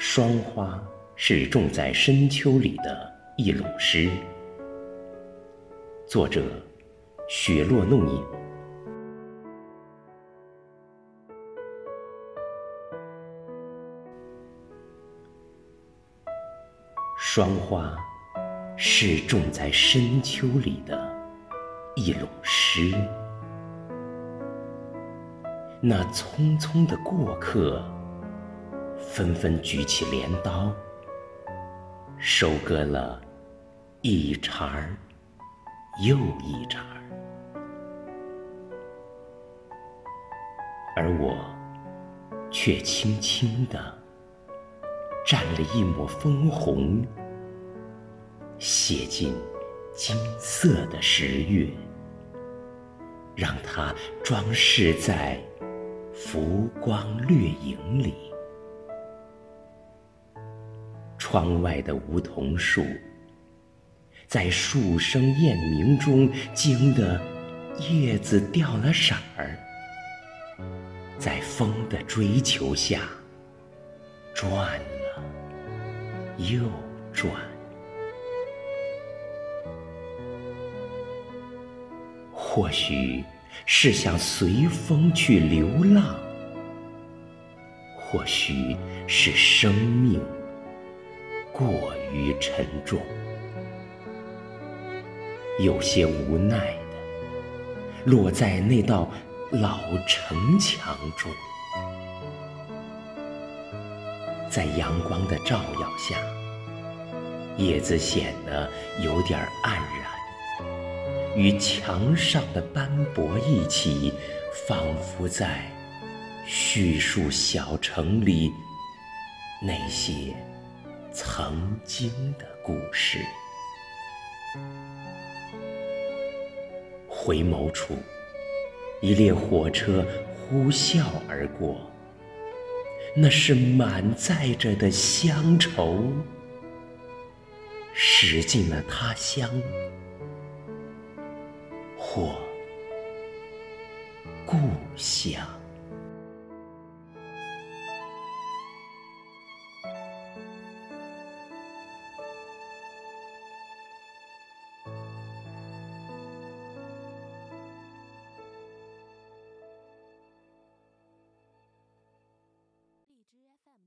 霜花是种在深秋里的一垄诗。作者：雪落弄影。霜花是种在深秋里的一垄诗。那匆匆的过客。纷纷举起镰刀，收割了一茬儿又一茬儿，而我却轻轻地蘸了一抹枫红，写进金色的十月，让它装饰在浮光掠影里。窗外的梧桐树，在树声雁鸣中惊得叶子掉了色儿，在风的追求下转了又转。或许是想随风去流浪，或许是生命。过于沉重，有些无奈的落在那道老城墙中，在阳光的照耀下，叶子显得有点黯然，与墙上的斑驳一起，仿佛在叙述小城里那些。曾经的故事。回眸处，一列火车呼啸而过，那是满载着的乡愁，驶进了他乡或故乡。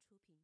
出品。